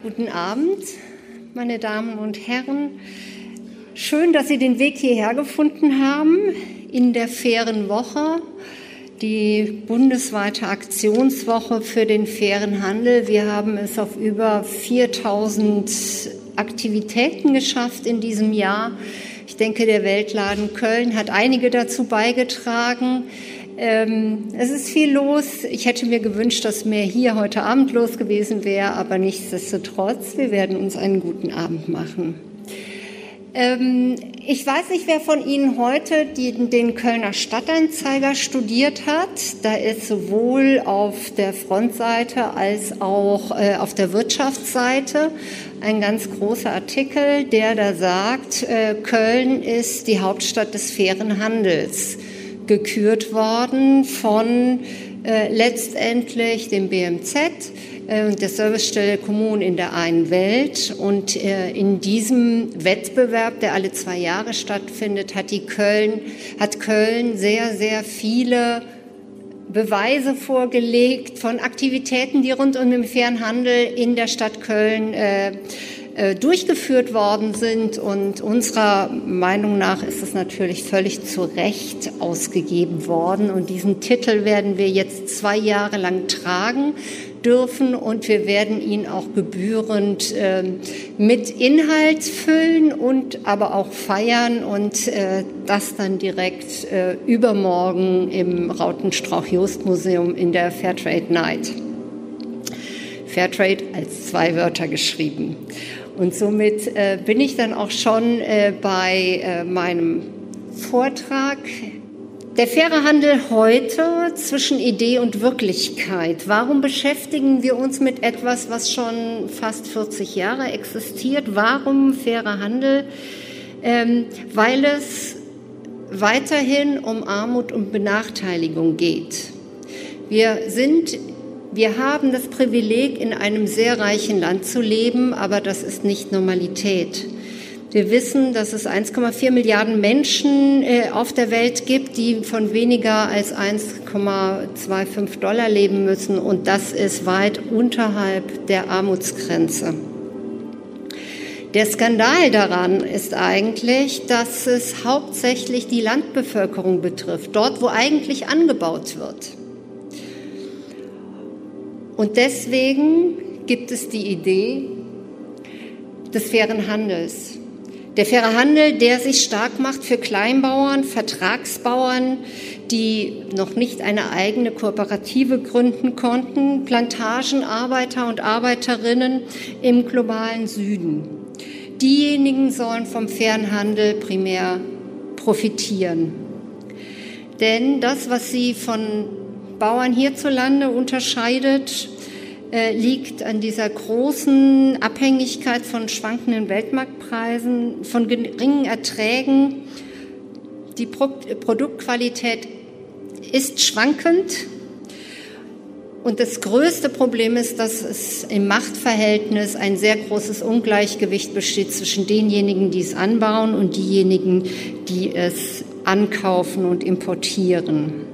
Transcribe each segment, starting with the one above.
Guten Abend, meine Damen und Herren. Schön, dass Sie den Weg hierher gefunden haben in der fairen Woche, die bundesweite Aktionswoche für den fairen Handel. Wir haben es auf über 4000 Aktivitäten geschafft in diesem Jahr. Ich denke, der Weltladen Köln hat einige dazu beigetragen. Ähm, es ist viel los. Ich hätte mir gewünscht, dass mehr hier heute Abend los gewesen wäre, aber nichtsdestotrotz, wir werden uns einen guten Abend machen. Ähm, ich weiß nicht, wer von Ihnen heute die, den Kölner Stadtanzeiger studiert hat. Da ist sowohl auf der Frontseite als auch äh, auf der Wirtschaftsseite ein ganz großer Artikel, der da sagt, äh, Köln ist die Hauptstadt des fairen Handels gekürt worden von äh, letztendlich dem BMZ äh, der Servicestelle Kommunen in der einen Welt. Und äh, in diesem Wettbewerb, der alle zwei Jahre stattfindet, hat, die Köln, hat Köln sehr, sehr viele Beweise vorgelegt von Aktivitäten, die rund um den fairen Handel in der Stadt Köln äh, durchgeführt worden sind. Und unserer Meinung nach ist es natürlich völlig zu Recht ausgegeben worden. Und diesen Titel werden wir jetzt zwei Jahre lang tragen dürfen und wir werden ihn auch gebührend äh, mit Inhalt füllen und aber auch feiern und äh, das dann direkt äh, übermorgen im Rautenstrauch-Jost-Museum in der Fairtrade Night. Fairtrade als zwei Wörter geschrieben. Und somit äh, bin ich dann auch schon äh, bei äh, meinem Vortrag. Der faire Handel heute zwischen Idee und Wirklichkeit. Warum beschäftigen wir uns mit etwas, was schon fast 40 Jahre existiert? Warum fairer Handel? Ähm, weil es weiterhin um Armut und Benachteiligung geht. Wir sind wir haben das Privileg, in einem sehr reichen Land zu leben, aber das ist nicht Normalität. Wir wissen, dass es 1,4 Milliarden Menschen äh, auf der Welt gibt, die von weniger als 1,25 Dollar leben müssen. Und das ist weit unterhalb der Armutsgrenze. Der Skandal daran ist eigentlich, dass es hauptsächlich die Landbevölkerung betrifft, dort wo eigentlich angebaut wird. Und deswegen gibt es die Idee des fairen Handels. Der faire Handel, der sich stark macht für Kleinbauern, Vertragsbauern, die noch nicht eine eigene Kooperative gründen konnten, Plantagenarbeiter und Arbeiterinnen im globalen Süden. Diejenigen sollen vom fairen Handel primär profitieren. Denn das, was sie von Bauern hierzulande unterscheidet, äh, liegt an dieser großen Abhängigkeit von schwankenden Weltmarktpreisen, von geringen Erträgen. Die Pro Produktqualität ist schwankend. Und das größte Problem ist, dass es im Machtverhältnis ein sehr großes Ungleichgewicht besteht zwischen denjenigen, die es anbauen und diejenigen, die es ankaufen und importieren.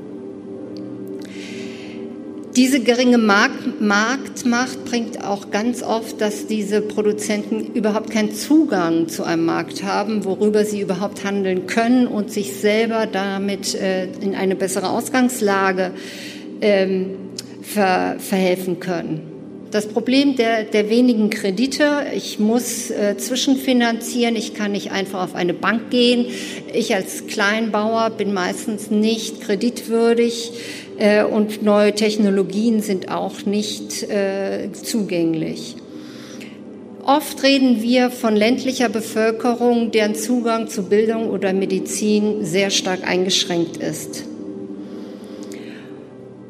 Diese geringe Markt Marktmacht bringt auch ganz oft, dass diese Produzenten überhaupt keinen Zugang zu einem Markt haben, worüber sie überhaupt handeln können und sich selber damit äh, in eine bessere Ausgangslage ähm, ver verhelfen können. Das Problem der, der wenigen Kredite, ich muss äh, zwischenfinanzieren, ich kann nicht einfach auf eine Bank gehen. Ich als Kleinbauer bin meistens nicht kreditwürdig. Äh, und neue Technologien sind auch nicht äh, zugänglich. Oft reden wir von ländlicher Bevölkerung, deren Zugang zu Bildung oder Medizin sehr stark eingeschränkt ist.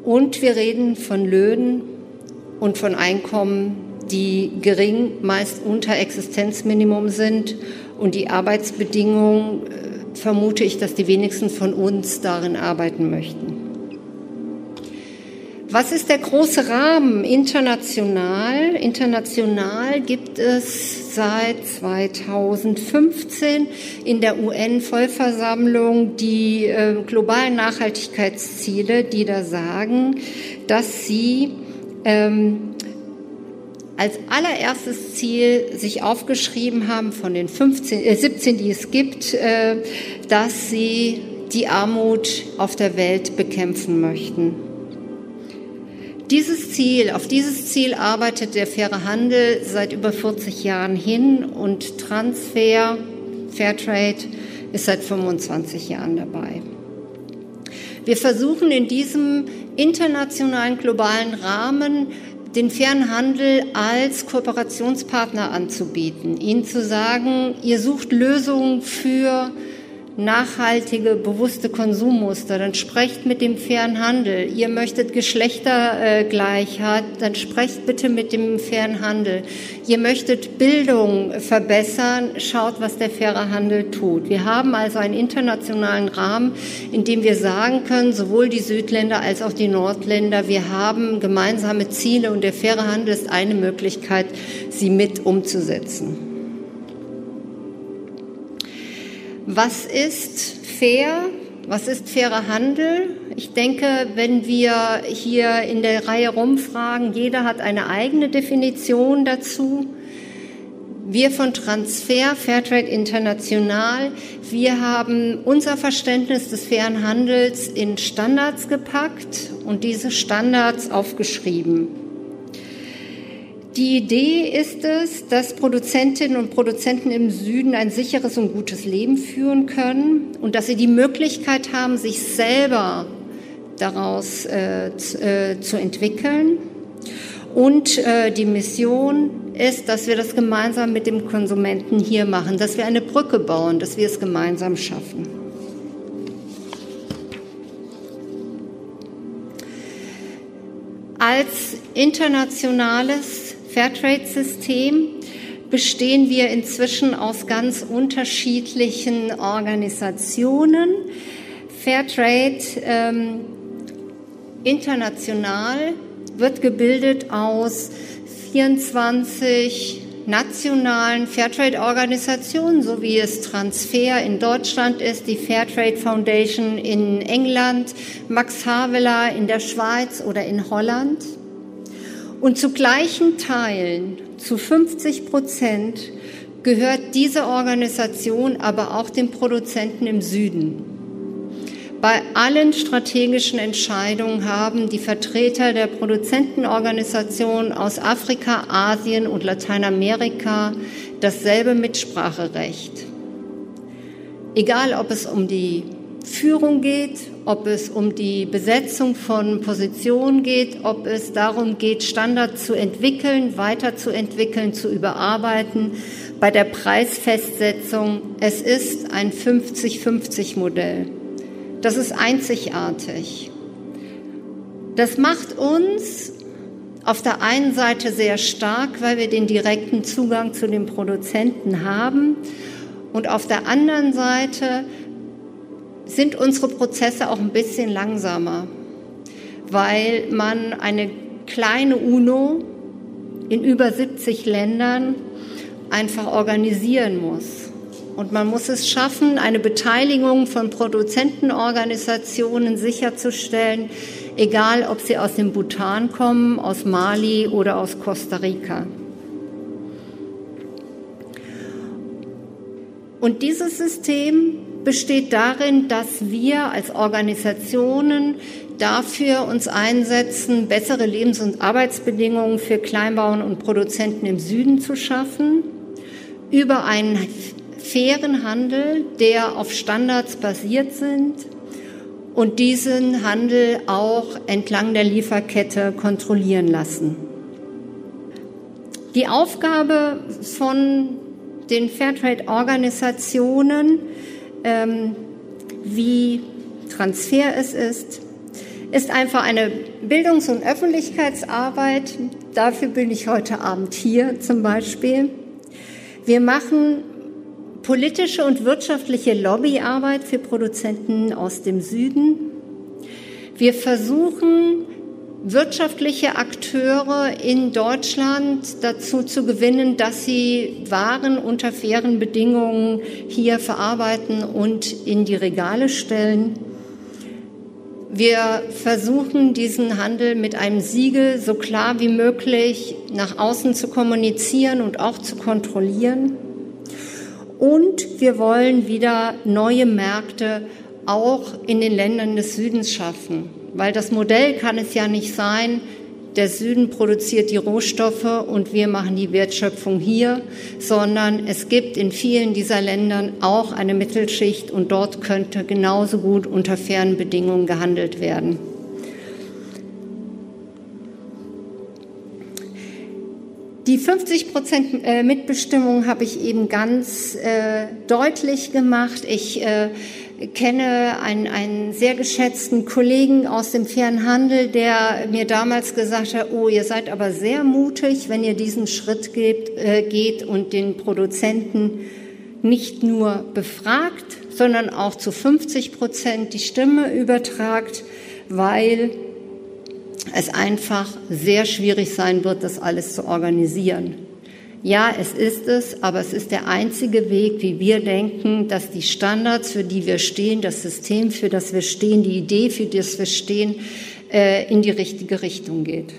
Und wir reden von Löhnen und von Einkommen, die gering, meist unter Existenzminimum sind. Und die Arbeitsbedingungen äh, vermute ich, dass die wenigsten von uns darin arbeiten möchten. Was ist der große Rahmen international? International gibt es seit 2015 in der UN-Vollversammlung die äh, globalen Nachhaltigkeitsziele, die da sagen, dass sie ähm, als allererstes Ziel sich aufgeschrieben haben von den 15, äh 17, die es gibt, äh, dass sie die Armut auf der Welt bekämpfen möchten. Dieses Ziel, auf dieses Ziel arbeitet der faire Handel seit über 40 Jahren hin und Transfer, Fairtrade ist seit 25 Jahren dabei. Wir versuchen in diesem internationalen globalen Rahmen den fairen Handel als Kooperationspartner anzubieten, ihnen zu sagen, ihr sucht Lösungen für nachhaltige, bewusste Konsummuster, dann sprecht mit dem fairen Handel. Ihr möchtet Geschlechtergleichheit, dann sprecht bitte mit dem fairen Handel. Ihr möchtet Bildung verbessern, schaut, was der faire Handel tut. Wir haben also einen internationalen Rahmen, in dem wir sagen können, sowohl die Südländer als auch die Nordländer, wir haben gemeinsame Ziele und der faire Handel ist eine Möglichkeit, sie mit umzusetzen. Was ist fair? Was ist fairer Handel? Ich denke, wenn wir hier in der Reihe rumfragen, jeder hat eine eigene Definition dazu. Wir von Transfer, Fairtrade International, wir haben unser Verständnis des fairen Handels in Standards gepackt und diese Standards aufgeschrieben. Die Idee ist es, dass Produzentinnen und Produzenten im Süden ein sicheres und gutes Leben führen können und dass sie die Möglichkeit haben, sich selber daraus äh, äh, zu entwickeln. Und äh, die Mission ist, dass wir das gemeinsam mit dem Konsumenten hier machen, dass wir eine Brücke bauen, dass wir es gemeinsam schaffen. Als internationales Fairtrade-System bestehen wir inzwischen aus ganz unterschiedlichen Organisationen. Fairtrade ähm, international wird gebildet aus 24 nationalen Fairtrade-Organisationen, so wie es Transfer in Deutschland ist, die Fairtrade Foundation in England, Max Havelaar in der Schweiz oder in Holland. Und zu gleichen Teilen, zu 50 Prozent, gehört diese Organisation aber auch den Produzenten im Süden. Bei allen strategischen Entscheidungen haben die Vertreter der Produzentenorganisationen aus Afrika, Asien und Lateinamerika dasselbe Mitspracherecht. Egal, ob es um die Führung geht, ob es um die Besetzung von Positionen geht, ob es darum geht, Standards zu entwickeln, weiterzuentwickeln, zu überarbeiten. Bei der Preisfestsetzung, es ist ein 50-50-Modell. Das ist einzigartig. Das macht uns auf der einen Seite sehr stark, weil wir den direkten Zugang zu den Produzenten haben und auf der anderen Seite sind unsere Prozesse auch ein bisschen langsamer, weil man eine kleine UNO in über 70 Ländern einfach organisieren muss. Und man muss es schaffen, eine Beteiligung von Produzentenorganisationen sicherzustellen, egal ob sie aus dem Bhutan kommen, aus Mali oder aus Costa Rica. Und dieses System besteht darin, dass wir als Organisationen dafür uns einsetzen, bessere Lebens- und Arbeitsbedingungen für Kleinbauern und Produzenten im Süden zu schaffen, über einen fairen Handel, der auf Standards basiert sind und diesen Handel auch entlang der Lieferkette kontrollieren lassen. Die Aufgabe von den Fairtrade-Organisationen ähm, wie Transfer es ist, ist einfach eine Bildungs- und Öffentlichkeitsarbeit. Dafür bin ich heute Abend hier zum Beispiel. Wir machen politische und wirtschaftliche Lobbyarbeit für Produzenten aus dem Süden. Wir versuchen, wirtschaftliche Akteure in Deutschland dazu zu gewinnen, dass sie Waren unter fairen Bedingungen hier verarbeiten und in die Regale stellen. Wir versuchen diesen Handel mit einem Siegel so klar wie möglich nach außen zu kommunizieren und auch zu kontrollieren. Und wir wollen wieder neue Märkte auch in den Ländern des Südens schaffen, weil das Modell kann es ja nicht sein, der Süden produziert die Rohstoffe und wir machen die Wertschöpfung hier, sondern es gibt in vielen dieser Ländern auch eine Mittelschicht und dort könnte genauso gut unter fairen Bedingungen gehandelt werden. Die 50 Prozent äh, Mitbestimmung habe ich eben ganz äh, deutlich gemacht. Ich äh, kenne einen, einen sehr geschätzten Kollegen aus dem fairen Handel, der mir damals gesagt hat, oh, ihr seid aber sehr mutig, wenn ihr diesen Schritt geht, äh, geht und den Produzenten nicht nur befragt, sondern auch zu 50 Prozent die Stimme übertragt, weil es einfach sehr schwierig sein wird, das alles zu organisieren. Ja, es ist es, aber es ist der einzige Weg, wie wir denken, dass die Standards, für die wir stehen, das System, für das wir stehen, die Idee, für das wir stehen, äh, in die richtige Richtung geht.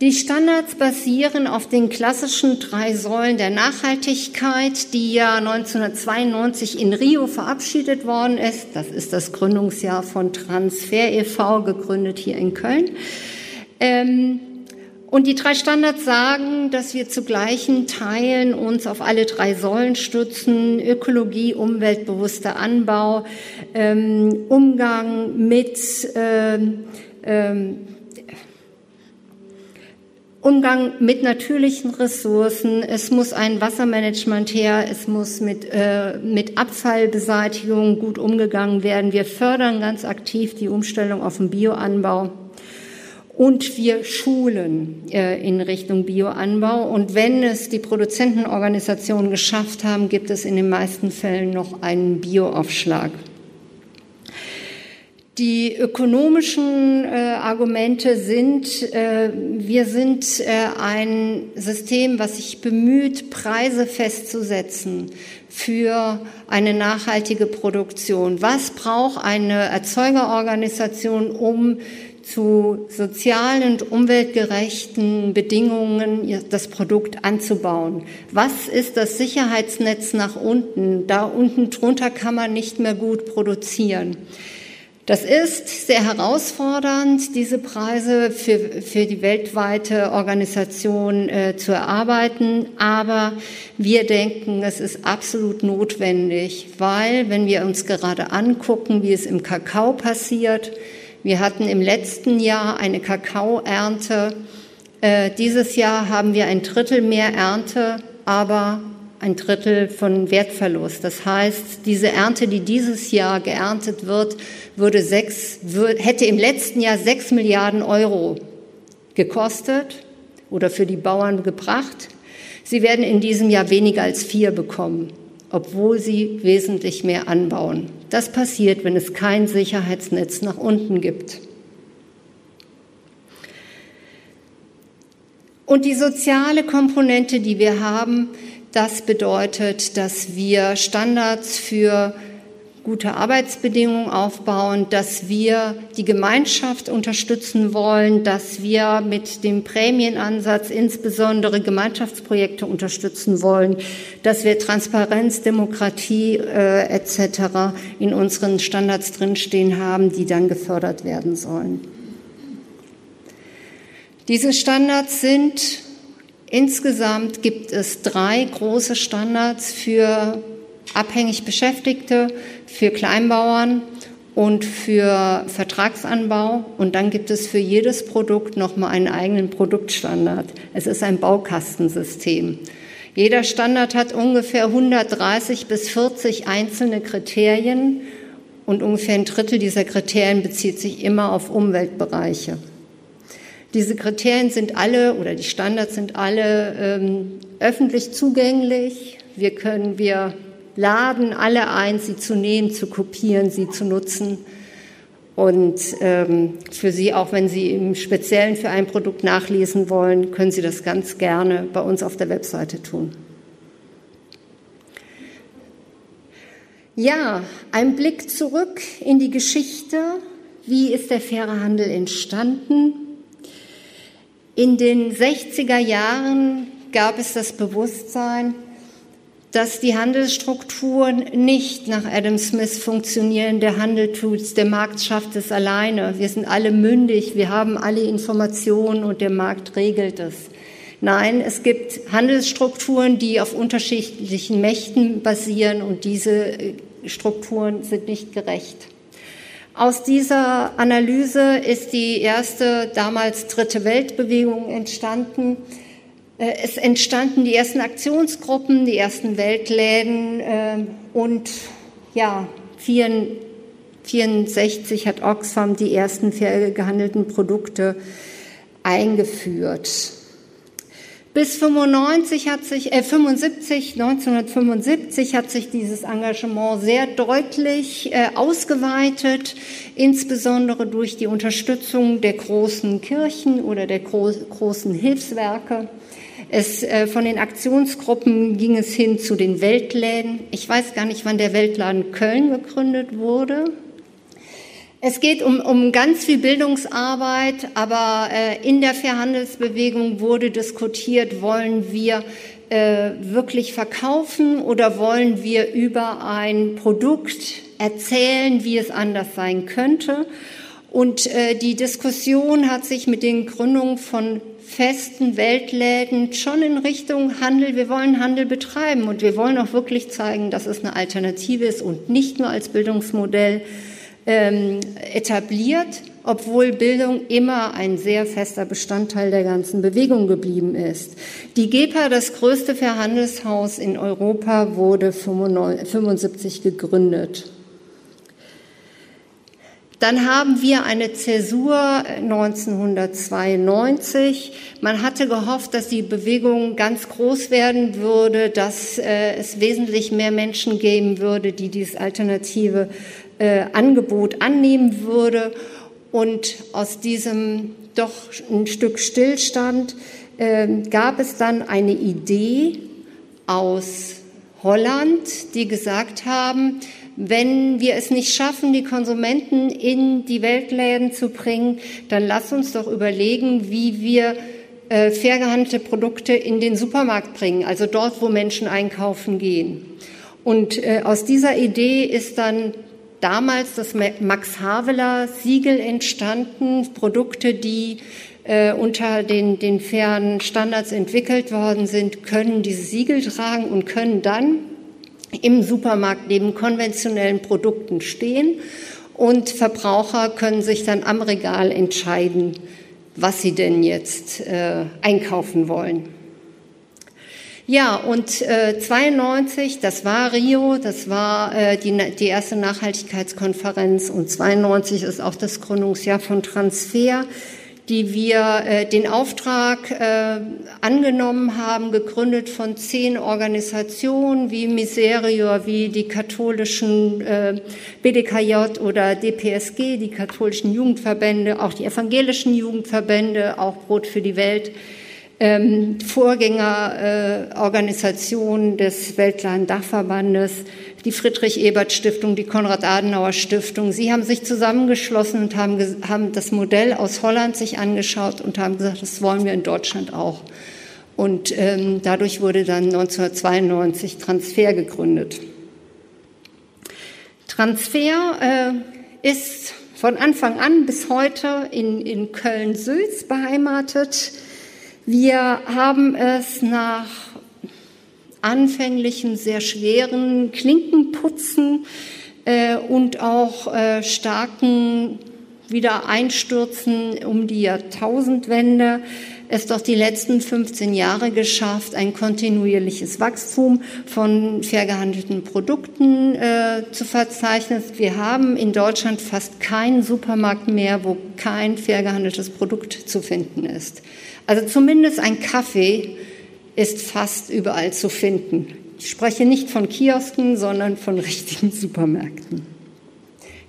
Die Standards basieren auf den klassischen drei Säulen der Nachhaltigkeit, die ja 1992 in Rio verabschiedet worden ist. Das ist das Gründungsjahr von Transfer e.V., gegründet hier in Köln. Ähm, und die drei Standards sagen, dass wir zu gleichen Teilen uns auf alle drei Säulen stützen. Ökologie, umweltbewusster Anbau, ähm, Umgang mit ähm, ähm, Umgang mit natürlichen Ressourcen. Es muss ein Wassermanagement her. Es muss mit, äh, mit Abfallbeseitigung gut umgegangen werden. Wir fördern ganz aktiv die Umstellung auf den Bioanbau und wir schulen äh, in Richtung Bioanbau. Und wenn es die Produzentenorganisationen geschafft haben, gibt es in den meisten Fällen noch einen Bioaufschlag. Die ökonomischen äh, Argumente sind, äh, wir sind äh, ein System, was sich bemüht, Preise festzusetzen für eine nachhaltige Produktion. Was braucht eine Erzeugerorganisation, um zu sozialen und umweltgerechten Bedingungen das Produkt anzubauen. Was ist das Sicherheitsnetz nach unten? Da unten drunter kann man nicht mehr gut produzieren. Das ist sehr herausfordernd, diese Preise für, für die weltweite Organisation äh, zu erarbeiten. Aber wir denken, es ist absolut notwendig, weil wenn wir uns gerade angucken, wie es im Kakao passiert, wir hatten im letzten Jahr eine Kakaoernte. Äh, dieses Jahr haben wir ein Drittel mehr Ernte, aber ein Drittel von Wertverlust. Das heißt, diese Ernte, die dieses Jahr geerntet wird, würde sechs, hätte im letzten Jahr sechs Milliarden Euro gekostet oder für die Bauern gebracht. Sie werden in diesem Jahr weniger als vier bekommen obwohl sie wesentlich mehr anbauen. Das passiert, wenn es kein Sicherheitsnetz nach unten gibt. Und die soziale Komponente, die wir haben, das bedeutet, dass wir Standards für gute Arbeitsbedingungen aufbauen, dass wir die Gemeinschaft unterstützen wollen, dass wir mit dem Prämienansatz insbesondere Gemeinschaftsprojekte unterstützen wollen, dass wir Transparenz, Demokratie äh, etc. in unseren Standards drinstehen haben, die dann gefördert werden sollen. Diese Standards sind insgesamt gibt es drei große Standards für abhängig Beschäftigte, für Kleinbauern und für Vertragsanbau. Und dann gibt es für jedes Produkt nochmal einen eigenen Produktstandard. Es ist ein Baukastensystem. Jeder Standard hat ungefähr 130 bis 40 einzelne Kriterien und ungefähr ein Drittel dieser Kriterien bezieht sich immer auf Umweltbereiche. Diese Kriterien sind alle oder die Standards sind alle ähm, öffentlich zugänglich. Wir können wir laden alle ein, sie zu nehmen, zu kopieren, sie zu nutzen. Und ähm, für Sie, auch wenn Sie im Speziellen für ein Produkt nachlesen wollen, können Sie das ganz gerne bei uns auf der Webseite tun. Ja, ein Blick zurück in die Geschichte. Wie ist der faire Handel entstanden? In den 60er Jahren gab es das Bewusstsein, dass die Handelsstrukturen nicht nach Adam Smith funktionieren. Der Handel tut's, der Markt schafft es alleine. Wir sind alle mündig, wir haben alle Informationen und der Markt regelt es. Nein, es gibt Handelsstrukturen, die auf unterschiedlichen Mächten basieren und diese äh, Strukturen sind nicht gerecht. Aus dieser Analyse ist die erste damals dritte Weltbewegung entstanden. Äh, es entstanden die ersten Aktionsgruppen, die ersten Weltläden äh, und ja, 1964 hat Oxfam die ersten fair gehandelten Produkte eingeführt. Bis 95 hat sich, äh, 75, 1975 hat sich dieses Engagement sehr deutlich äh, ausgeweitet, insbesondere durch die Unterstützung der großen Kirchen oder der gro großen Hilfswerke. Es, äh, von den Aktionsgruppen ging es hin zu den Weltläden. Ich weiß gar nicht, wann der Weltladen Köln gegründet wurde. Es geht um, um ganz viel Bildungsarbeit, aber äh, in der Fairhandelsbewegung wurde diskutiert, wollen wir äh, wirklich verkaufen oder wollen wir über ein Produkt erzählen, wie es anders sein könnte. Und äh, die Diskussion hat sich mit den Gründungen von festen Weltläden schon in Richtung Handel. Wir wollen Handel betreiben und wir wollen auch wirklich zeigen, dass es eine Alternative ist und nicht nur als Bildungsmodell ähm, etabliert, obwohl Bildung immer ein sehr fester Bestandteil der ganzen Bewegung geblieben ist. Die GEPA, das größte Verhandelshaus in Europa, wurde 1975 gegründet. Dann haben wir eine Zäsur 1992. Man hatte gehofft, dass die Bewegung ganz groß werden würde, dass äh, es wesentlich mehr Menschen geben würde, die dieses alternative äh, Angebot annehmen würde. Und aus diesem doch ein Stück Stillstand äh, gab es dann eine Idee aus Holland, die gesagt haben, wenn wir es nicht schaffen, die Konsumenten in die Weltläden zu bringen, dann lass uns doch überlegen, wie wir äh, fair gehandelte Produkte in den Supermarkt bringen, also dort, wo Menschen einkaufen gehen. Und äh, aus dieser Idee ist dann damals das Max Havelaar Siegel entstanden, Produkte, die äh, unter den, den fairen Standards entwickelt worden sind, können dieses Siegel tragen und können dann im Supermarkt neben konventionellen Produkten stehen und Verbraucher können sich dann am Regal entscheiden, was sie denn jetzt äh, einkaufen wollen. Ja, und äh, 92, das war Rio, das war äh, die, die erste Nachhaltigkeitskonferenz und 92 ist auch das Gründungsjahr von Transfer, die wir äh, den Auftrag äh, angenommen haben, gegründet von zehn Organisationen wie Miserior, wie die katholischen äh, BDKJ oder DPSG, die katholischen Jugendverbände, auch die evangelischen Jugendverbände, auch Brot für die Welt ähm, Vorgängerorganisation äh, des Weltladen-Dachverbandes, die Friedrich-Ebert-Stiftung, die Konrad-Adenauer-Stiftung. Sie haben sich zusammengeschlossen und haben, haben das Modell aus Holland sich angeschaut und haben gesagt, das wollen wir in Deutschland auch. Und ähm, dadurch wurde dann 1992 Transfer gegründet. Transfer äh, ist von Anfang an bis heute in, in Köln-Sülz beheimatet. Wir haben es nach anfänglichen, sehr schweren Klinkenputzen äh, und auch äh, starken Wiedereinstürzen um die Jahrtausendwende es doch die letzten 15 Jahre geschafft, ein kontinuierliches Wachstum von fair gehandelten Produkten äh, zu verzeichnen. Wir haben in Deutschland fast keinen Supermarkt mehr, wo kein fair gehandeltes Produkt zu finden ist. Also zumindest ein Kaffee ist fast überall zu finden. Ich spreche nicht von Kiosken, sondern von richtigen Supermärkten.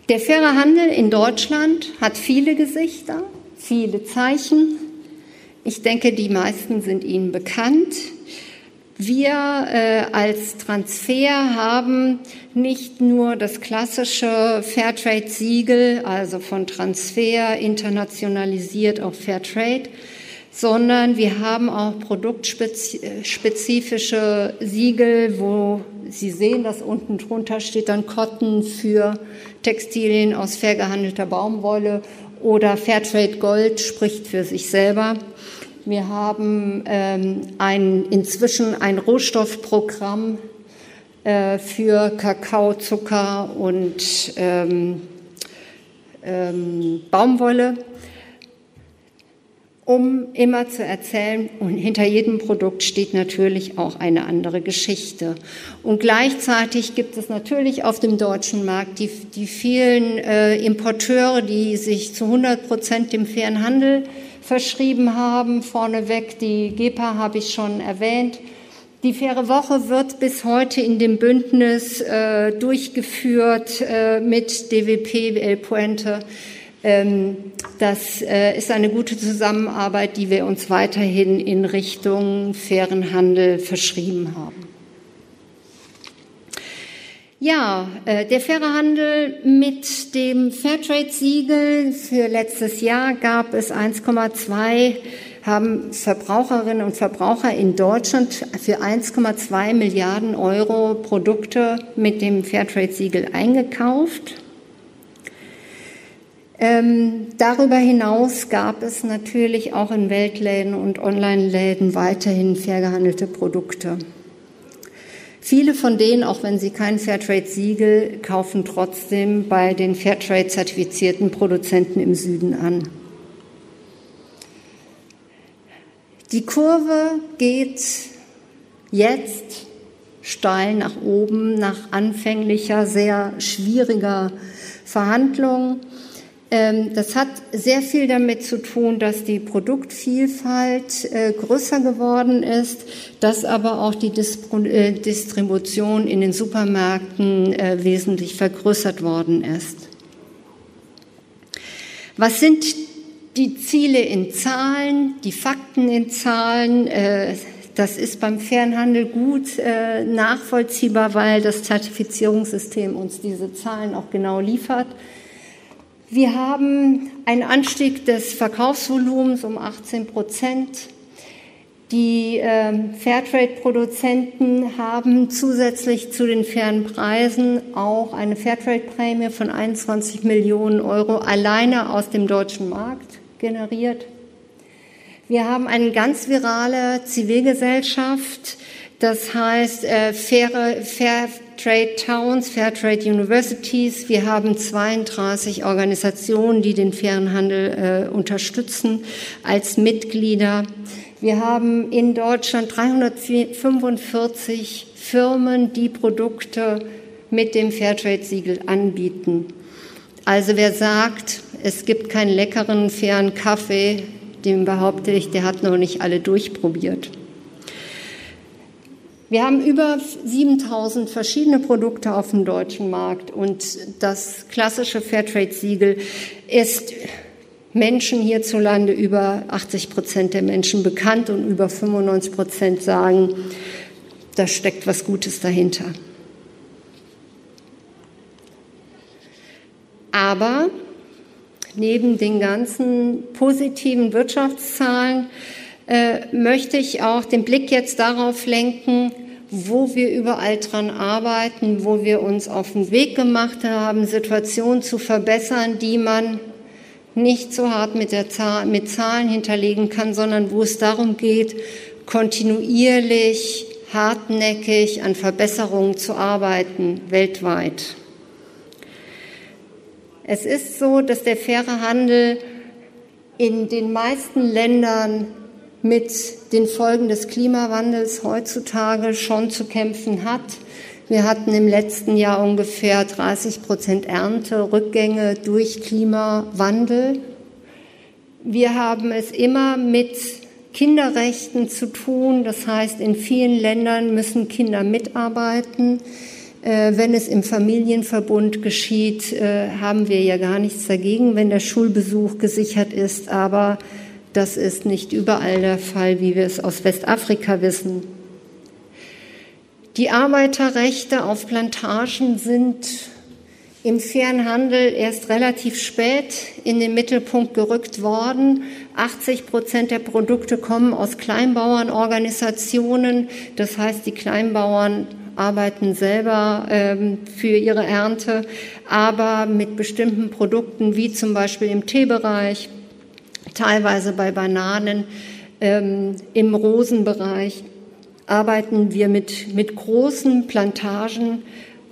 Der faire Handel in Deutschland hat viele Gesichter, viele Zeichen. Ich denke, die meisten sind Ihnen bekannt. Wir äh, als Transfer haben nicht nur das klassische Fairtrade-Siegel, also von Transfer internationalisiert auf Fairtrade, sondern wir haben auch produktspezifische Siegel, wo Sie sehen, dass unten drunter steht dann Cotton für Textilien aus fair gehandelter Baumwolle oder Fairtrade Gold spricht für sich selber. Wir haben ähm, ein, inzwischen ein Rohstoffprogramm äh, für Kakao, Zucker und ähm, ähm, Baumwolle, um immer zu erzählen, und hinter jedem Produkt steht natürlich auch eine andere Geschichte. Und gleichzeitig gibt es natürlich auf dem deutschen Markt die, die vielen äh, Importeure, die sich zu 100 Prozent dem fairen Handel verschrieben haben. Vorneweg die GEPA habe ich schon erwähnt. Die faire Woche wird bis heute in dem Bündnis äh, durchgeführt äh, mit DWP El Puente. Ähm, das äh, ist eine gute Zusammenarbeit, die wir uns weiterhin in Richtung fairen Handel verschrieben haben. Ja, äh, der faire Handel mit dem Fairtrade-Siegel für letztes Jahr gab es 1,2 haben Verbraucherinnen und Verbraucher in Deutschland für 1,2 Milliarden Euro Produkte mit dem Fairtrade-Siegel eingekauft. Ähm, darüber hinaus gab es natürlich auch in Weltläden und Online-Läden weiterhin fair gehandelte Produkte. Viele von denen, auch wenn sie kein Fairtrade-Siegel, kaufen trotzdem bei den Fairtrade-zertifizierten Produzenten im Süden an. Die Kurve geht jetzt steil nach oben nach anfänglicher, sehr schwieriger Verhandlung. Ähm, das hat sehr viel damit zu tun, dass die Produktvielfalt äh, größer geworden ist, dass aber auch die äh, Distribution in den Supermärkten äh, wesentlich vergrößert worden ist. Was sind die Ziele in Zahlen, die Fakten in Zahlen? Das ist beim Fernhandel gut nachvollziehbar, weil das Zertifizierungssystem uns diese Zahlen auch genau liefert. Wir haben einen Anstieg des Verkaufsvolumens um 18 Prozent. Die äh, Fairtrade-Produzenten haben zusätzlich zu den fairen Preisen auch eine Fairtrade-Prämie von 21 Millionen Euro alleine aus dem deutschen Markt generiert. Wir haben eine ganz virale Zivilgesellschaft, das heißt äh, faire, fair, Trade Towns, Fair Trade Universities. Wir haben 32 Organisationen, die den fairen Handel äh, unterstützen als Mitglieder. Wir haben in Deutschland 345 Firmen, die Produkte mit dem Fairtrade-Siegel anbieten. Also wer sagt, es gibt keinen leckeren, fairen Kaffee, dem behaupte ich, der hat noch nicht alle durchprobiert. Wir haben über 7000 verschiedene Produkte auf dem deutschen Markt und das klassische Fairtrade-Siegel ist Menschen hierzulande über 80 Prozent der Menschen bekannt und über 95 Prozent sagen, da steckt was Gutes dahinter. Aber neben den ganzen positiven Wirtschaftszahlen äh, möchte ich auch den Blick jetzt darauf lenken, wo wir überall dran arbeiten, wo wir uns auf den Weg gemacht haben, Situationen zu verbessern, die man nicht so hart mit, der Zahl, mit Zahlen hinterlegen kann, sondern wo es darum geht, kontinuierlich, hartnäckig an Verbesserungen zu arbeiten, weltweit. Es ist so, dass der faire Handel in den meisten Ländern mit den Folgen des Klimawandels heutzutage schon zu kämpfen hat. Wir hatten im letzten Jahr ungefähr 30 Prozent Ernte-Rückgänge durch Klimawandel. Wir haben es immer mit Kinderrechten zu tun. Das heißt, in vielen Ländern müssen Kinder mitarbeiten. Äh, wenn es im Familienverbund geschieht, äh, haben wir ja gar nichts dagegen, wenn der Schulbesuch gesichert ist. Aber das ist nicht überall der Fall, wie wir es aus Westafrika wissen. Die Arbeiterrechte auf Plantagen sind im fairen Handel erst relativ spät in den Mittelpunkt gerückt worden. 80 Prozent der Produkte kommen aus Kleinbauernorganisationen. Das heißt, die Kleinbauern arbeiten selber ähm, für ihre Ernte, aber mit bestimmten Produkten wie zum Beispiel im Teebereich, teilweise bei Bananen, ähm, im Rosenbereich arbeiten wir mit, mit großen Plantagen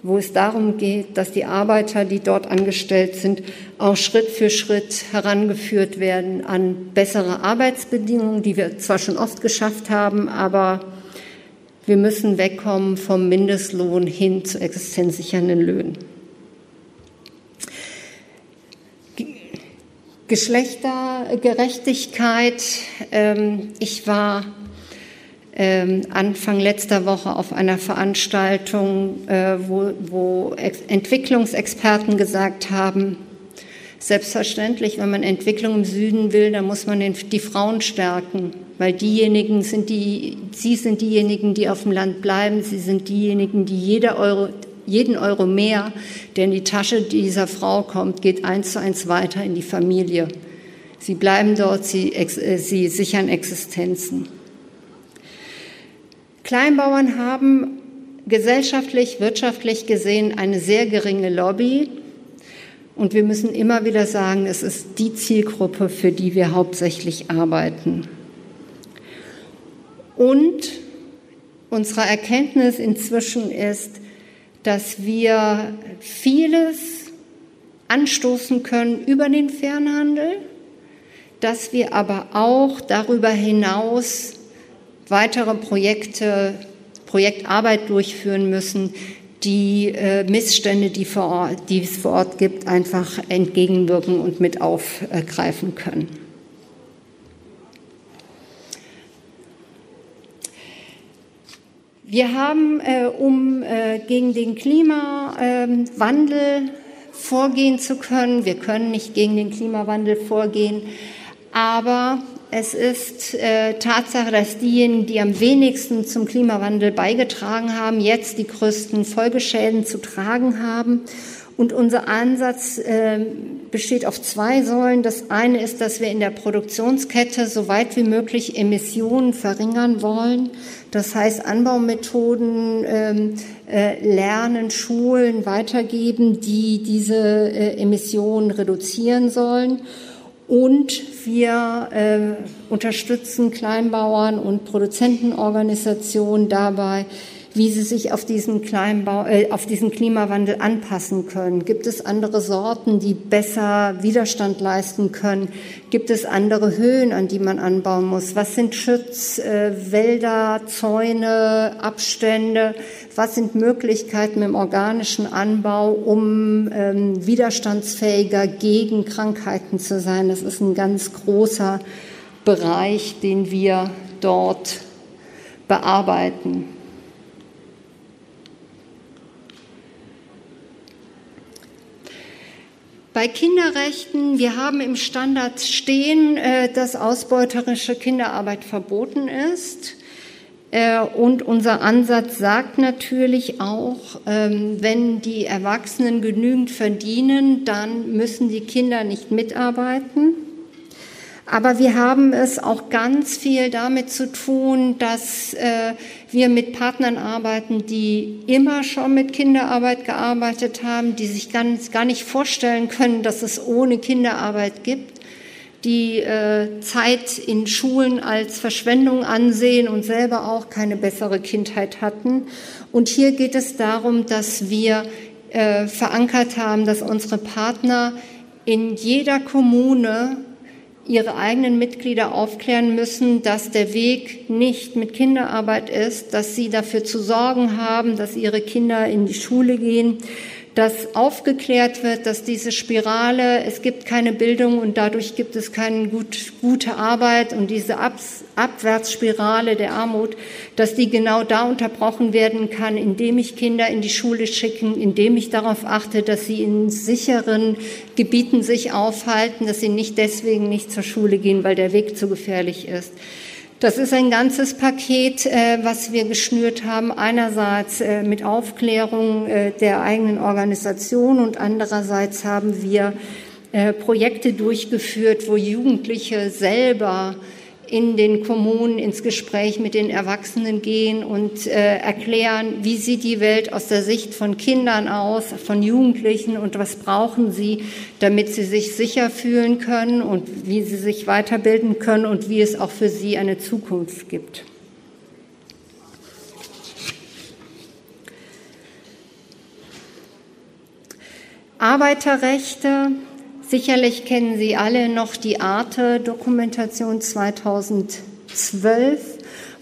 wo es darum geht, dass die Arbeiter, die dort angestellt sind, auch Schritt für Schritt herangeführt werden an bessere Arbeitsbedingungen, die wir zwar schon oft geschafft haben, aber wir müssen wegkommen vom Mindestlohn hin zu existenzsichernden Löhnen. Geschlechtergerechtigkeit. Ähm, ich war ähm, Anfang letzter Woche auf einer Veranstaltung, äh, wo, Entwicklungsexperten gesagt haben, selbstverständlich, wenn man Entwicklung im Süden will, dann muss man die Frauen stärken, weil diejenigen sind die, sie sind diejenigen, die auf dem Land bleiben, sie sind diejenigen, die jeder Euro, jeden Euro mehr, der in die Tasche dieser Frau kommt, geht eins zu eins weiter in die Familie. Sie bleiben dort, sie, äh, sie sichern Existenzen. Kleinbauern haben gesellschaftlich, wirtschaftlich gesehen eine sehr geringe Lobby. Und wir müssen immer wieder sagen, es ist die Zielgruppe, für die wir hauptsächlich arbeiten. Und unsere Erkenntnis inzwischen ist, dass wir vieles anstoßen können über den Fernhandel, dass wir aber auch darüber hinaus weitere Projekte, Projektarbeit durchführen müssen, die äh, Missstände, die, vor Ort, die es vor Ort gibt, einfach entgegenwirken und mit aufgreifen können. Wir haben, äh, um äh, gegen den Klimawandel vorgehen zu können, wir können nicht gegen den Klimawandel vorgehen, aber es ist äh, Tatsache, dass diejenigen, die am wenigsten zum Klimawandel beigetragen haben, jetzt die größten Folgeschäden zu tragen haben. Und unser Ansatz äh, besteht auf zwei Säulen. Das eine ist, dass wir in der Produktionskette so weit wie möglich Emissionen verringern wollen. Das heißt, Anbaumethoden ähm, äh, lernen, schulen, weitergeben, die diese äh, Emissionen reduzieren sollen. Und wir äh, unterstützen Kleinbauern und Produzentenorganisationen dabei, wie sie sich auf diesen, Kleinbau, äh, auf diesen Klimawandel anpassen können. Gibt es andere Sorten, die besser Widerstand leisten können? Gibt es andere Höhen, an die man anbauen muss? Was sind Schutzwälder, äh, Zäune, Abstände? Was sind Möglichkeiten im organischen Anbau, um ähm, widerstandsfähiger gegen Krankheiten zu sein? Das ist ein ganz großer Bereich, den wir dort bearbeiten. Bei Kinderrechten, wir haben im Standard stehen, äh, dass ausbeuterische Kinderarbeit verboten ist. Äh, und unser Ansatz sagt natürlich auch, ähm, wenn die Erwachsenen genügend verdienen, dann müssen die Kinder nicht mitarbeiten. Aber wir haben es auch ganz viel damit zu tun, dass äh, wir mit Partnern arbeiten, die immer schon mit Kinderarbeit gearbeitet haben, die sich ganz, gar nicht vorstellen können, dass es ohne Kinderarbeit gibt, die äh, Zeit in Schulen als Verschwendung ansehen und selber auch keine bessere Kindheit hatten. Und hier geht es darum, dass wir äh, verankert haben, dass unsere Partner in jeder Kommune ihre eigenen Mitglieder aufklären müssen, dass der Weg nicht mit Kinderarbeit ist, dass sie dafür zu sorgen haben, dass ihre Kinder in die Schule gehen, dass aufgeklärt wird, dass diese Spirale, es gibt keine Bildung und dadurch gibt es keine gut, gute Arbeit und diese Ab Abwärtsspirale der Armut, dass die genau da unterbrochen werden kann, indem ich Kinder in die Schule schicken, indem ich darauf achte, dass sie in sicheren Gebieten sich aufhalten, dass sie nicht deswegen nicht zur Schule gehen, weil der Weg zu gefährlich ist. Das ist ein ganzes Paket, äh, was wir geschnürt haben. Einerseits äh, mit Aufklärung äh, der eigenen Organisation und andererseits haben wir Projekte durchgeführt, wo Jugendliche selber in den Kommunen ins Gespräch mit den Erwachsenen gehen und äh, erklären, wie sieht die Welt aus der Sicht von Kindern aus, von Jugendlichen und was brauchen sie, damit sie sich sicher fühlen können und wie sie sich weiterbilden können und wie es auch für sie eine Zukunft gibt. Arbeiterrechte Sicherlich kennen Sie alle noch die Arte-Dokumentation 2012,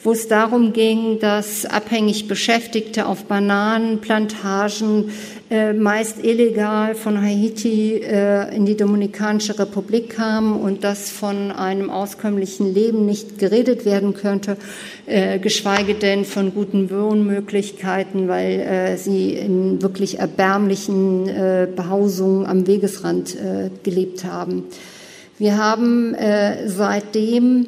wo es darum ging, dass abhängig Beschäftigte auf Bananenplantagen äh, meist illegal von Haiti äh, in die Dominikanische Republik kamen und dass von einem auskömmlichen Leben nicht geredet werden könnte, äh, geschweige denn von guten Wohnmöglichkeiten, weil äh, sie in wirklich erbärmlichen äh, Behausungen am Wegesrand gelebt haben. Wir haben seitdem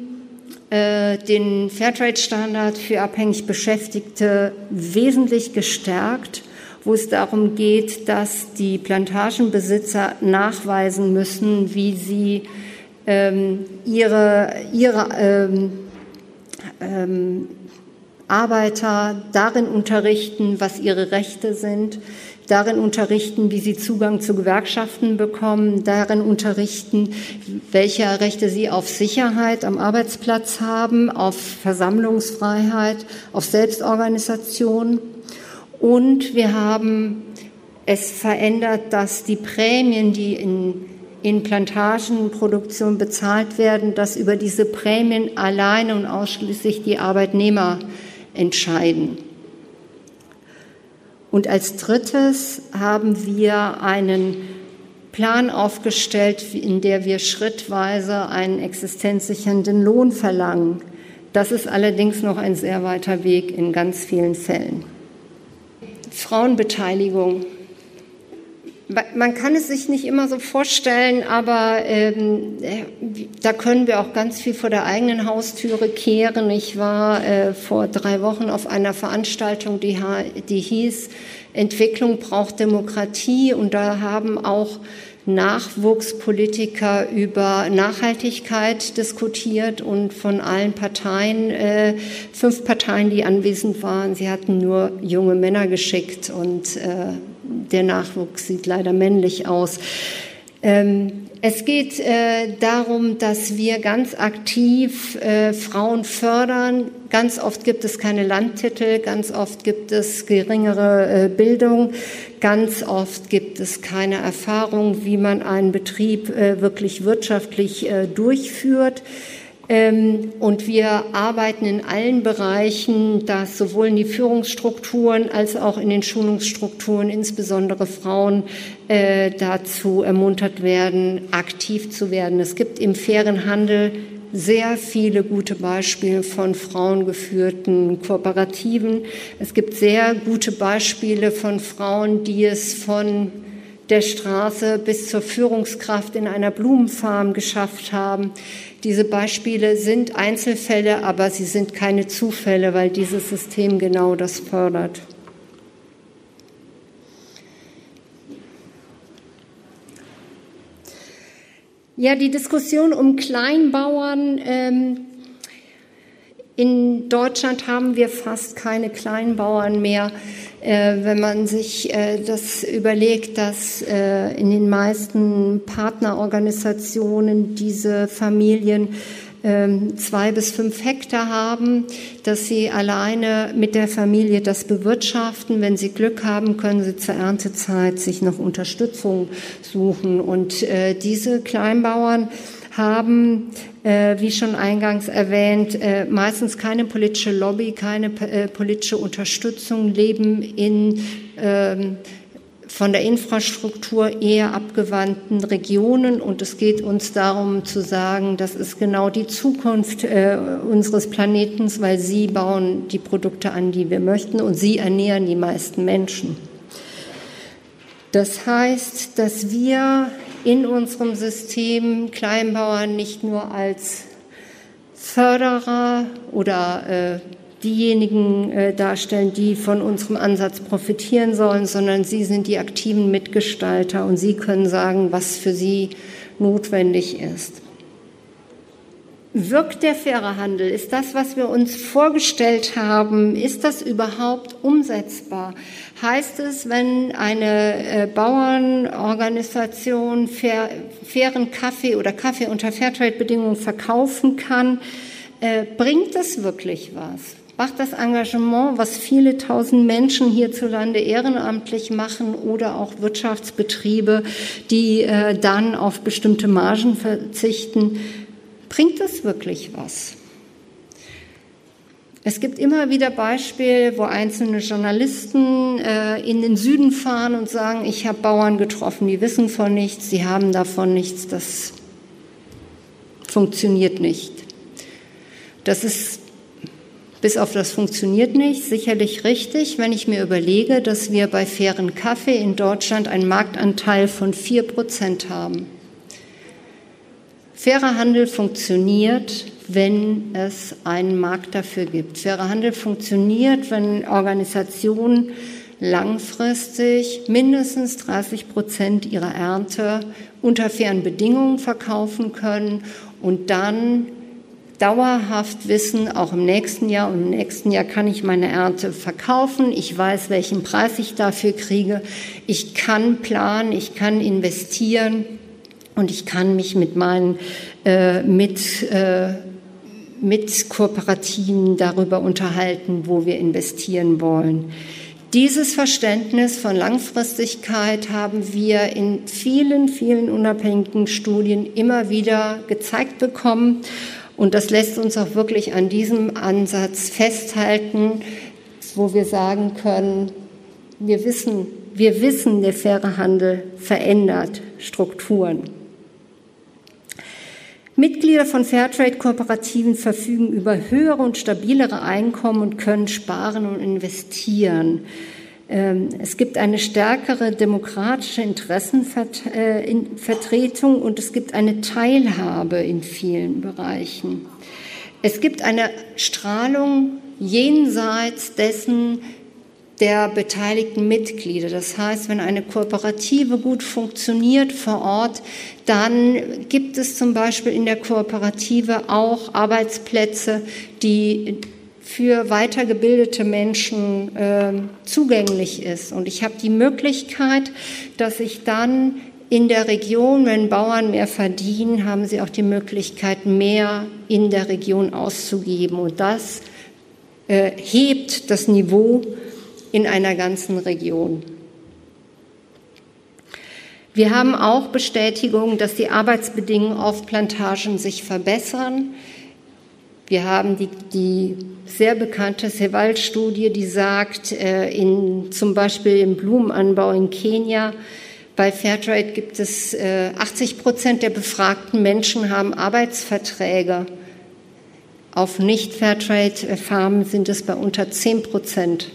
den Fairtrade-Standard für abhängig Beschäftigte wesentlich gestärkt wo es darum geht, dass die Plantagenbesitzer nachweisen müssen, wie sie ähm, ihre, ihre ähm, ähm, Arbeiter darin unterrichten, was ihre Rechte sind, darin unterrichten, wie sie Zugang zu Gewerkschaften bekommen, darin unterrichten, welche Rechte sie auf Sicherheit am Arbeitsplatz haben, auf Versammlungsfreiheit, auf Selbstorganisation. Und wir haben es verändert, dass die Prämien, die in, in Plantagenproduktion bezahlt werden, dass über diese Prämien alleine und ausschließlich die Arbeitnehmer entscheiden. Und als drittes haben wir einen Plan aufgestellt, in der wir schrittweise einen existenzsichernden Lohn verlangen. Das ist allerdings noch ein sehr weiter Weg in ganz vielen Fällen. Frauenbeteiligung. Man kann es sich nicht immer so vorstellen, aber ähm, da können wir auch ganz viel vor der eigenen Haustüre kehren. Ich war äh, vor drei Wochen auf einer Veranstaltung, die, die hieß Entwicklung braucht Demokratie und da haben auch Nachwuchspolitiker über Nachhaltigkeit diskutiert und von allen Parteien, äh, fünf Parteien, die anwesend waren, sie hatten nur junge Männer geschickt und äh, der Nachwuchs sieht leider männlich aus. Ähm, es geht äh, darum, dass wir ganz aktiv äh, Frauen fördern. Ganz oft gibt es keine Landtitel, ganz oft gibt es geringere äh, Bildung, ganz oft gibt es keine Erfahrung, wie man einen Betrieb äh, wirklich wirtschaftlich äh, durchführt. Ähm, und wir arbeiten in allen Bereichen, dass sowohl in die Führungsstrukturen als auch in den Schulungsstrukturen insbesondere Frauen äh, dazu ermuntert werden, aktiv zu werden. Es gibt im fairen Handel sehr viele gute Beispiele von frauengeführten Kooperativen. Es gibt sehr gute Beispiele von Frauen, die es von der Straße bis zur Führungskraft in einer Blumenfarm geschafft haben. Diese Beispiele sind Einzelfälle, aber sie sind keine Zufälle, weil dieses System genau das fördert. Ja, die Diskussion um Kleinbauern. Ähm, in Deutschland haben wir fast keine Kleinbauern mehr. Äh, wenn man sich äh, das überlegt, dass äh, in den meisten Partnerorganisationen diese Familien ähm, zwei bis fünf Hektar haben, dass sie alleine mit der Familie das bewirtschaften. Wenn sie Glück haben, können sie zur Erntezeit sich noch Unterstützung suchen. Und diese Kleinbauern haben, äh, wie schon eingangs erwähnt, äh, meistens keine politische Lobby, keine äh, politische Unterstützung, leben in ähm, von der Infrastruktur eher abgewandten Regionen. Und es geht uns darum zu sagen, das ist genau die Zukunft äh, unseres Planetens, weil sie bauen die Produkte an, die wir möchten und sie ernähren die meisten Menschen. Das heißt, dass wir in unserem System Kleinbauern nicht nur als Förderer oder äh, diejenigen äh, darstellen, die von unserem Ansatz profitieren sollen, sondern sie sind die aktiven Mitgestalter und sie können sagen, was für sie notwendig ist. Wirkt der faire Handel? Ist das, was wir uns vorgestellt haben, ist das überhaupt umsetzbar? Heißt es, wenn eine äh, Bauernorganisation fair, fairen Kaffee oder Kaffee unter Fairtrade-Bedingungen verkaufen kann, äh, bringt das wirklich was? Macht das Engagement, was viele tausend Menschen hierzulande ehrenamtlich machen oder auch Wirtschaftsbetriebe, die äh, dann auf bestimmte Margen verzichten, Bringt das wirklich was? Es gibt immer wieder Beispiele, wo einzelne Journalisten äh, in den Süden fahren und sagen, ich habe Bauern getroffen, die wissen von nichts, sie haben davon nichts, das funktioniert nicht. Das ist bis auf das funktioniert nicht sicherlich richtig, wenn ich mir überlege, dass wir bei fairen Kaffee in Deutschland einen Marktanteil von vier Prozent haben. Fairer Handel funktioniert, wenn es einen Markt dafür gibt. Fairer Handel funktioniert, wenn Organisationen langfristig mindestens 30 Prozent ihrer Ernte unter fairen Bedingungen verkaufen können und dann dauerhaft wissen, auch im nächsten Jahr und im nächsten Jahr kann ich meine Ernte verkaufen. Ich weiß, welchen Preis ich dafür kriege. Ich kann planen, ich kann investieren und ich kann mich mit meinen äh, mit, äh, mit Kooperativen darüber unterhalten, wo wir investieren wollen. Dieses Verständnis von Langfristigkeit haben wir in vielen, vielen unabhängigen Studien immer wieder gezeigt bekommen. Und das lässt uns auch wirklich an diesem Ansatz festhalten, wo wir sagen können, wir wissen, wir wissen, der faire Handel verändert Strukturen. Mitglieder von Fairtrade-Kooperativen verfügen über höhere und stabilere Einkommen und können sparen und investieren. Ähm, es gibt eine stärkere demokratische Interessenvertretung und es gibt eine Teilhabe in vielen Bereichen. Es gibt eine Strahlung jenseits dessen, der beteiligten Mitglieder. Das heißt, wenn eine Kooperative gut funktioniert vor Ort, dann gibt es zum Beispiel in der Kooperative auch Arbeitsplätze, die für weitergebildete Menschen äh, zugänglich ist. Und ich habe die Möglichkeit, dass ich dann in der Region, wenn Bauern mehr verdienen, haben sie auch die Möglichkeit, mehr in der Region auszugeben. Und das äh, hebt das Niveau in einer ganzen Region. Wir haben auch Bestätigung, dass die Arbeitsbedingungen auf Plantagen sich verbessern. Wir haben die, die sehr bekannte Sewald-Studie, die sagt, äh, in, zum Beispiel im Blumenanbau in Kenia, bei Fairtrade gibt es 80 äh, Prozent der befragten Menschen haben Arbeitsverträge. Auf Nicht-Fairtrade-Farmen sind es bei unter 10 Prozent.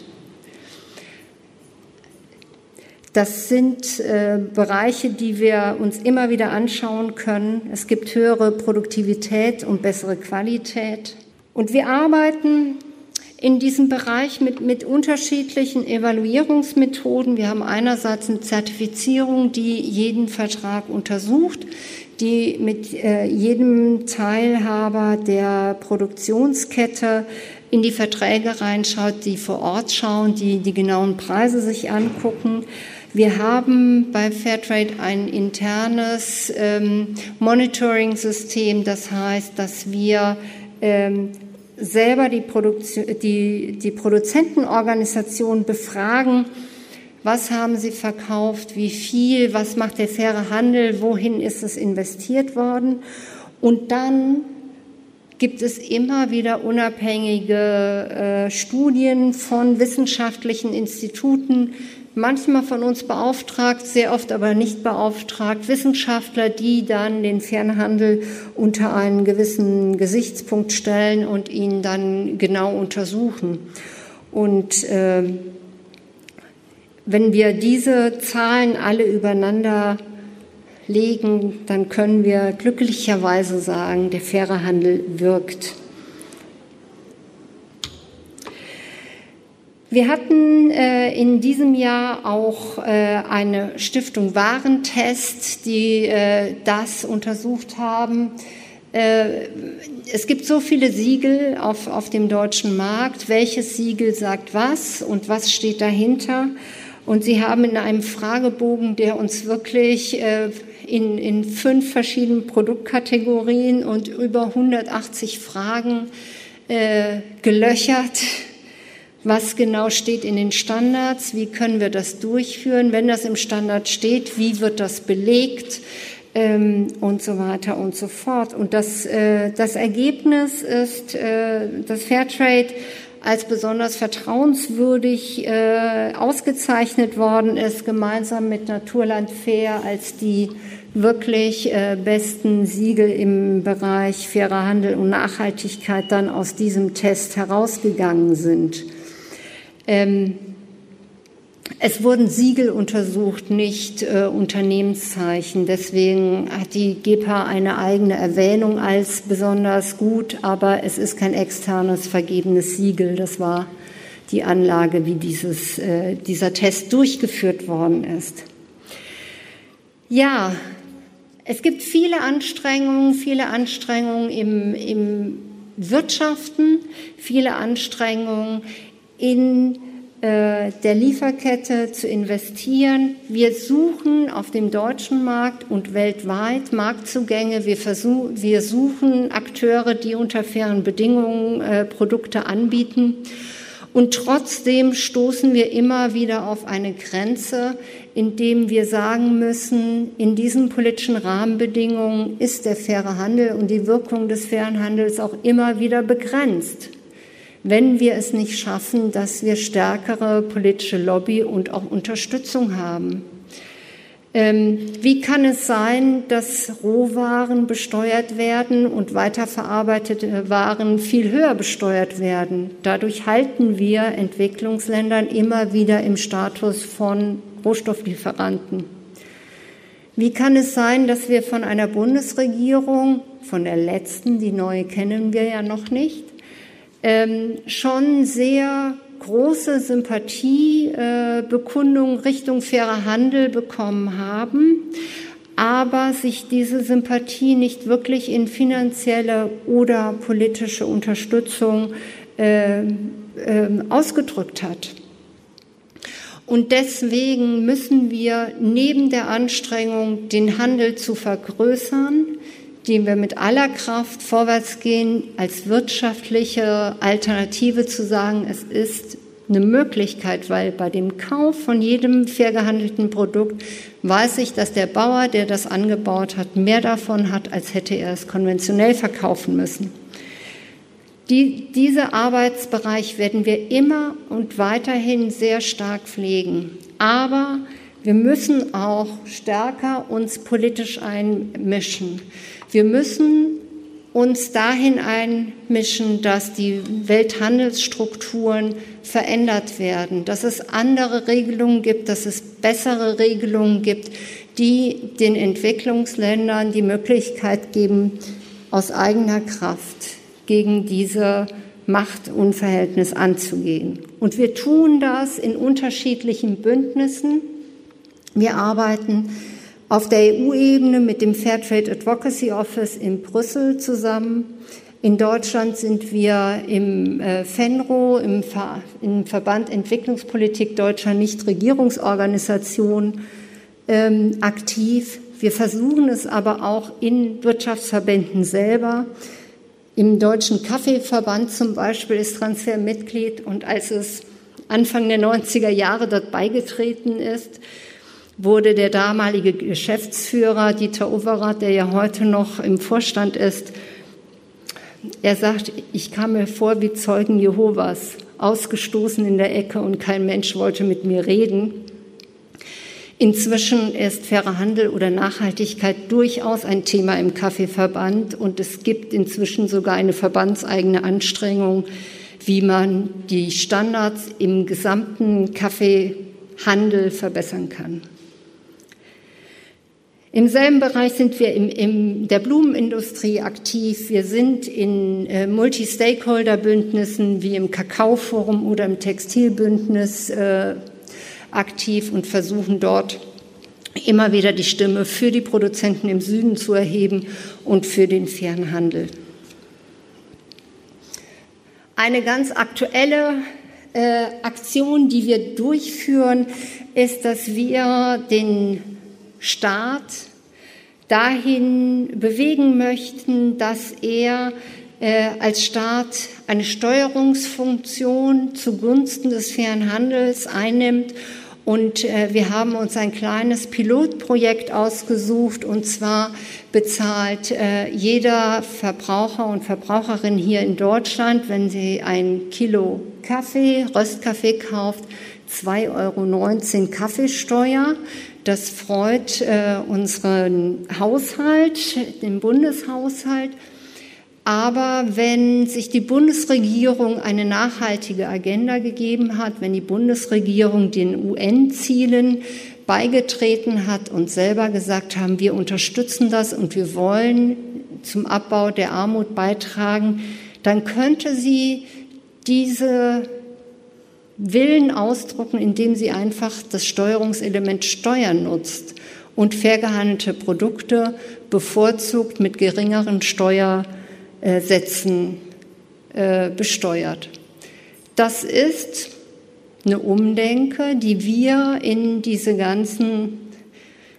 Das sind äh, Bereiche, die wir uns immer wieder anschauen können. Es gibt höhere Produktivität und bessere Qualität. Und wir arbeiten in diesem Bereich mit, mit unterschiedlichen Evaluierungsmethoden. Wir haben einerseits eine Zertifizierung, die jeden Vertrag untersucht, die mit äh, jedem Teilhaber der Produktionskette in die Verträge reinschaut, die vor Ort schauen, die die genauen Preise sich angucken. Wir haben bei Fairtrade ein internes ähm, Monitoring-System, das heißt, dass wir ähm, selber die, Produktion, die, die Produzentenorganisation befragen, was haben sie verkauft, wie viel, was macht der faire Handel, wohin ist es investiert worden. Und dann gibt es immer wieder unabhängige äh, Studien von wissenschaftlichen Instituten, manchmal von uns beauftragt, sehr oft aber nicht beauftragt, Wissenschaftler, die dann den Fernhandel unter einen gewissen Gesichtspunkt stellen und ihn dann genau untersuchen. Und äh, wenn wir diese Zahlen alle übereinander legen, dann können wir glücklicherweise sagen, der faire Handel wirkt. Wir hatten äh, in diesem Jahr auch äh, eine Stiftung Warentest, die äh, das untersucht haben. Äh, es gibt so viele Siegel auf, auf dem deutschen Markt. Welches Siegel sagt was und was steht dahinter? Und sie haben in einem Fragebogen, der uns wirklich äh, in, in fünf verschiedenen Produktkategorien und über 180 Fragen äh, gelöchert was genau steht in den Standards, wie können wir das durchführen, wenn das im Standard steht, wie wird das belegt ähm, und so weiter und so fort. Und das, äh, das Ergebnis ist, äh, dass Fairtrade als besonders vertrauenswürdig äh, ausgezeichnet worden ist, gemeinsam mit Naturland Fair als die wirklich äh, besten Siegel im Bereich fairer Handel und Nachhaltigkeit dann aus diesem Test herausgegangen sind. Ähm, es wurden Siegel untersucht, nicht äh, Unternehmenszeichen. Deswegen hat die GEPA eine eigene Erwähnung als besonders gut, aber es ist kein externes vergebenes Siegel. Das war die Anlage, wie dieses, äh, dieser Test durchgeführt worden ist. Ja, es gibt viele Anstrengungen, viele Anstrengungen im, im Wirtschaften, viele Anstrengungen in äh, der Lieferkette zu investieren. Wir suchen auf dem deutschen Markt und weltweit Marktzugänge. Wir, versuchen, wir suchen Akteure, die unter fairen Bedingungen äh, Produkte anbieten. Und trotzdem stoßen wir immer wieder auf eine Grenze, indem wir sagen müssen, in diesen politischen Rahmenbedingungen ist der faire Handel und die Wirkung des fairen Handels auch immer wieder begrenzt wenn wir es nicht schaffen, dass wir stärkere politische Lobby und auch Unterstützung haben. Ähm, wie kann es sein, dass Rohwaren besteuert werden und weiterverarbeitete Waren viel höher besteuert werden? Dadurch halten wir Entwicklungsländern immer wieder im Status von Rohstofflieferanten. Wie kann es sein, dass wir von einer Bundesregierung, von der letzten, die neue kennen wir ja noch nicht, ähm, schon sehr große Sympathiebekundung äh, Richtung fairer Handel bekommen haben, aber sich diese Sympathie nicht wirklich in finanzielle oder politische Unterstützung äh, äh, ausgedrückt hat. Und deswegen müssen wir neben der Anstrengung, den Handel zu vergrößern, die wir mit aller Kraft vorwärts gehen, als wirtschaftliche Alternative zu sagen, es ist eine Möglichkeit, weil bei dem Kauf von jedem fair gehandelten Produkt weiß ich, dass der Bauer, der das angebaut hat, mehr davon hat, als hätte er es konventionell verkaufen müssen. Die, diese Arbeitsbereich werden wir immer und weiterhin sehr stark pflegen. Aber wir müssen auch stärker uns politisch einmischen. Wir müssen uns dahin einmischen, dass die Welthandelsstrukturen verändert werden, dass es andere Regelungen gibt, dass es bessere Regelungen gibt, die den Entwicklungsländern die Möglichkeit geben, aus eigener Kraft gegen diese Machtunverhältnis anzugehen. Und wir tun das in unterschiedlichen Bündnissen. Wir arbeiten auf der EU-Ebene mit dem Fairtrade Advocacy Office in Brüssel zusammen. In Deutschland sind wir im äh, FENRO, im, Ver im Verband Entwicklungspolitik deutscher Nichtregierungsorganisationen ähm, aktiv. Wir versuchen es aber auch in Wirtschaftsverbänden selber. Im Deutschen Kaffeeverband zum Beispiel ist Transfer Mitglied und als es Anfang der 90er Jahre dort beigetreten ist, wurde der damalige Geschäftsführer Dieter Overath, der ja heute noch im Vorstand ist, er sagt, ich kam mir vor wie Zeugen Jehovas, ausgestoßen in der Ecke und kein Mensch wollte mit mir reden. Inzwischen ist fairer Handel oder Nachhaltigkeit durchaus ein Thema im Kaffeeverband und es gibt inzwischen sogar eine verbandseigene Anstrengung, wie man die Standards im gesamten Kaffeehandel verbessern kann. Im selben Bereich sind wir in, in der Blumenindustrie aktiv. Wir sind in äh, Multi-Stakeholder-Bündnissen wie im Kakaoforum oder im Textilbündnis äh, aktiv und versuchen dort immer wieder die Stimme für die Produzenten im Süden zu erheben und für den fairen Handel. Eine ganz aktuelle äh, Aktion, die wir durchführen, ist, dass wir den Staat dahin bewegen möchten, dass er äh, als Staat eine Steuerungsfunktion zugunsten des fairen Handels einnimmt und äh, wir haben uns ein kleines Pilotprojekt ausgesucht und zwar bezahlt äh, jeder Verbraucher und Verbraucherin hier in Deutschland, wenn sie ein Kilo Kaffee, Röstkaffee kauft, 2,19 Euro Kaffeesteuer. Das freut äh, unseren Haushalt, den Bundeshaushalt. Aber wenn sich die Bundesregierung eine nachhaltige Agenda gegeben hat, wenn die Bundesregierung den UN-Zielen beigetreten hat und selber gesagt haben, wir unterstützen das und wir wollen zum Abbau der Armut beitragen, dann könnte sie diese Willen ausdrucken, indem sie einfach das Steuerungselement Steuern nutzt und fair gehandelte Produkte bevorzugt mit geringeren Steuern äh, Sätzen äh, besteuert. Das ist eine Umdenke, die wir in diese ganzen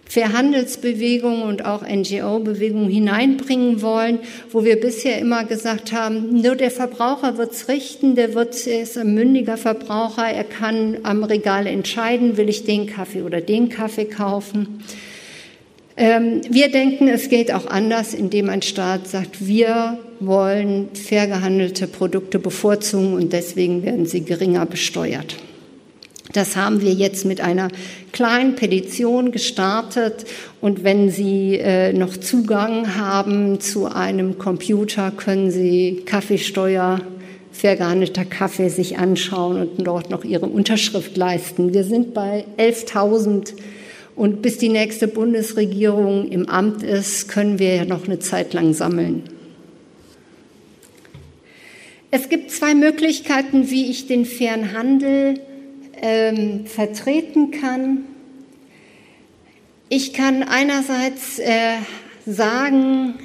Verhandelsbewegungen und auch NGO-Bewegungen hineinbringen wollen, wo wir bisher immer gesagt haben, nur der Verbraucher wird's richten, der wird, ist ein mündiger Verbraucher, er kann am Regal entscheiden, will ich den Kaffee oder den Kaffee kaufen. Ähm, wir denken, es geht auch anders, indem ein Staat sagt, wir wollen fair gehandelte Produkte bevorzugen und deswegen werden sie geringer besteuert. Das haben wir jetzt mit einer kleinen Petition gestartet. Und wenn Sie äh, noch Zugang haben zu einem Computer, können Sie Kaffeesteuer, gehandelter Kaffee sich anschauen und dort noch Ihre Unterschrift leisten. Wir sind bei 11.000 und bis die nächste Bundesregierung im Amt ist, können wir ja noch eine Zeit lang sammeln. Es gibt zwei Möglichkeiten, wie ich den fairen Handel ähm, vertreten kann. Ich kann einerseits äh, sagen,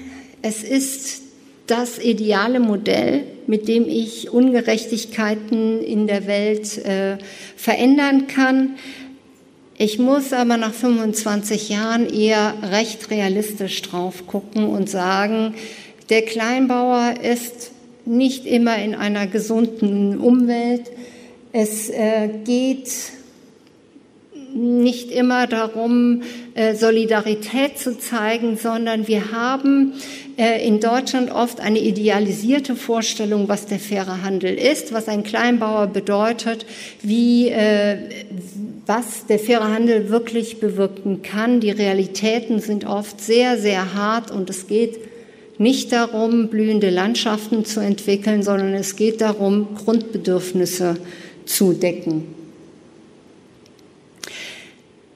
es ist das ideale Modell, mit dem ich Ungerechtigkeiten in der Welt äh, verändern kann. Ich muss aber nach 25 Jahren eher recht realistisch drauf gucken und sagen, der Kleinbauer ist nicht immer in einer gesunden Umwelt. Es äh, geht nicht immer darum, äh, Solidarität zu zeigen, sondern wir haben äh, in Deutschland oft eine idealisierte Vorstellung, was der faire Handel ist, was ein Kleinbauer bedeutet, wie, was der faire Handel wirklich bewirken kann. Die Realitäten sind oft sehr, sehr hart und es geht nicht darum, blühende Landschaften zu entwickeln, sondern es geht darum, Grundbedürfnisse zu decken.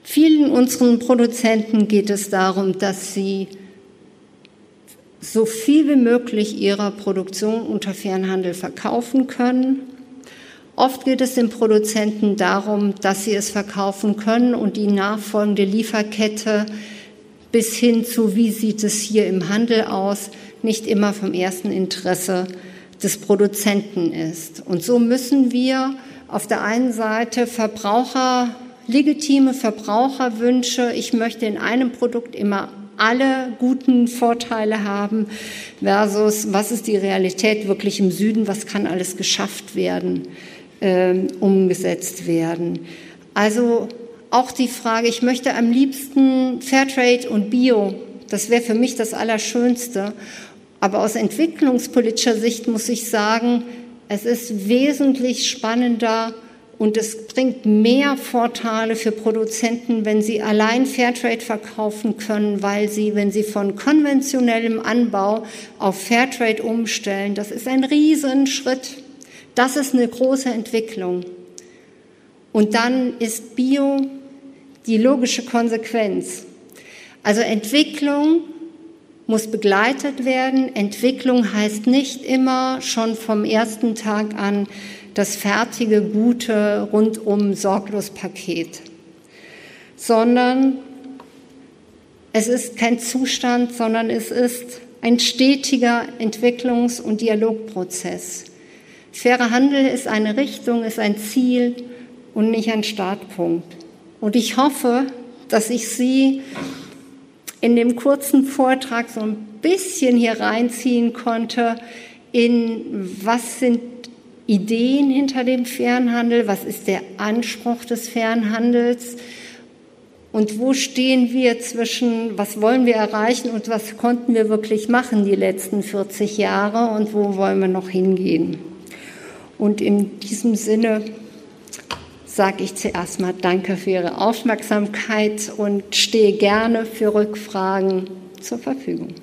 Vielen unseren Produzenten geht es darum, dass sie so viel wie möglich ihrer Produktion unter Fernhandel verkaufen können Oft geht es den Produzenten darum, dass sie es verkaufen können und die nachfolgende Lieferkette bis hin zu, wie sieht es hier im Handel aus, nicht immer vom ersten Interesse des Produzenten ist. Und so müssen wir auf der einen Seite Verbraucher, legitime Verbraucherwünsche, ich möchte in einem Produkt immer alle guten Vorteile haben, versus was ist die Realität wirklich im Süden, was kann alles geschafft werden ähm, umgesetzt werden. Also auch die Frage, ich möchte am liebsten Fairtrade und Bio, das wäre für mich das Allerschönste. Aber aus entwicklungspolitischer Sicht muss ich sagen, es ist wesentlich spannender und es bringt mehr Vorteile für Produzenten, wenn sie allein Fairtrade verkaufen können, weil sie, wenn sie von konventionellem Anbau auf Fairtrade umstellen, das ist ein Riesenschritt. Das ist eine große Entwicklung. Und dann ist Bio die logische Konsequenz. Also Entwicklung muss begleitet werden. Entwicklung heißt nicht immer schon vom ersten Tag an das fertige, gute, rundum sorglos Paket, sondern es ist kein Zustand, sondern es ist ein stetiger Entwicklungs- und Dialogprozess. Fairer Handel ist eine Richtung, ist ein Ziel und nicht ein Startpunkt. Und ich hoffe, dass ich Sie in dem kurzen Vortrag so ein bisschen hier reinziehen konnte in was sind Ideen hinter dem Fernhandel, was ist der Anspruch des Fernhandels und wo stehen wir zwischen, was wollen wir erreichen und was konnten wir wirklich machen die letzten 40 Jahre und wo wollen wir noch hingehen. Und in diesem Sinne sage ich zuerst mal Danke für Ihre Aufmerksamkeit und stehe gerne für Rückfragen zur Verfügung.